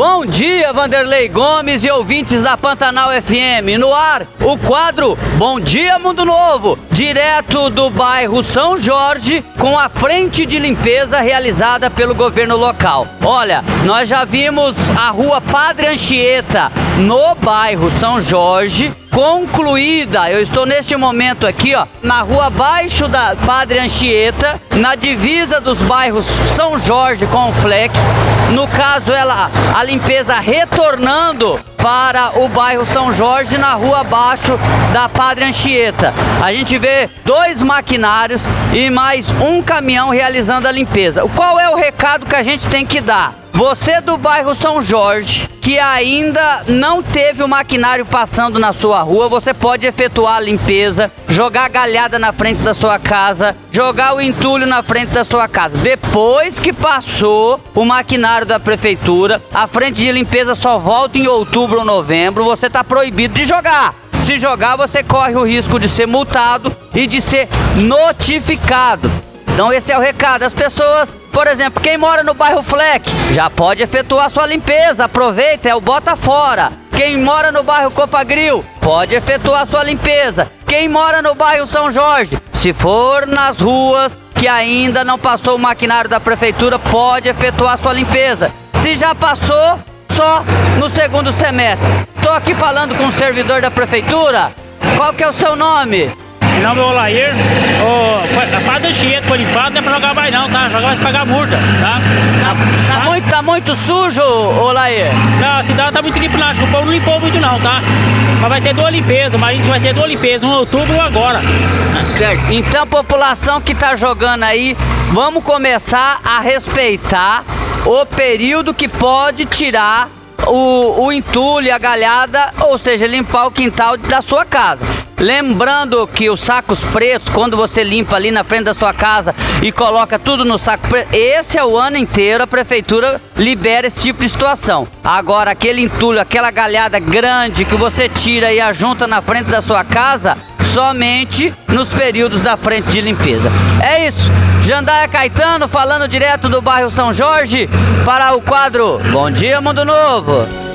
Bom dia, Vanderlei Gomes e ouvintes da Pantanal FM. No ar, o quadro Bom Dia Mundo Novo, direto do bairro São Jorge, com a frente de limpeza realizada pelo governo local. Olha, nós já vimos a rua Padre Anchieta no bairro São Jorge concluída. Eu estou neste momento aqui, ó, na rua abaixo da Padre Anchieta, na divisa dos bairros São Jorge com o Fleck. No caso, ela a limpeza retornando para o bairro São Jorge, na rua abaixo da Padre Anchieta. A gente vê dois maquinários e mais um caminhão realizando a limpeza. Qual é o recado que a gente tem que dar? Você do bairro São Jorge, que ainda não teve o maquinário passando na sua rua, você pode efetuar a limpeza, jogar galhada na frente da sua casa, jogar o entulho na frente da sua casa. Depois que passou o maquinário da prefeitura, a frente de limpeza só volta em outubro ou novembro, você está proibido de jogar. Se jogar, você corre o risco de ser multado e de ser notificado. Então esse é o recado. As pessoas, por exemplo, quem mora no bairro Fleck, já pode efetuar sua limpeza. Aproveita, é o bota fora. Quem mora no bairro Copagril, pode efetuar sua limpeza. Quem mora no bairro São Jorge, se for nas ruas que ainda não passou o maquinário da prefeitura, pode efetuar sua limpeza. Se já passou, só no segundo semestre. Estou aqui falando com o servidor da prefeitura. Qual que é o seu nome? Meu nome é Olair. Oh, faz o chiete por limpar, não é pra jogar mais não, tá? Jogar vai pagar multa, tá? Tá, tá, muito, tá muito sujo, Olair? Não, a cidade tá muito limpa, o povo não limpou muito não, tá? Mas vai ter duas limpezas, mas isso vai ter duas limpezas, um em outubro ou agora. Certo. Então, população que tá jogando aí, vamos começar a respeitar o período que pode tirar o, o entulho, a galhada, ou seja, limpar o quintal da sua casa. Lembrando que os sacos pretos, quando você limpa ali na frente da sua casa e coloca tudo no saco preto, esse é o ano inteiro a prefeitura libera esse tipo de situação. Agora, aquele entulho, aquela galhada grande que você tira e ajunta na frente da sua casa, somente nos períodos da frente de limpeza. É isso. Jandaia Caetano falando direto do bairro São Jorge para o quadro Bom Dia Mundo Novo.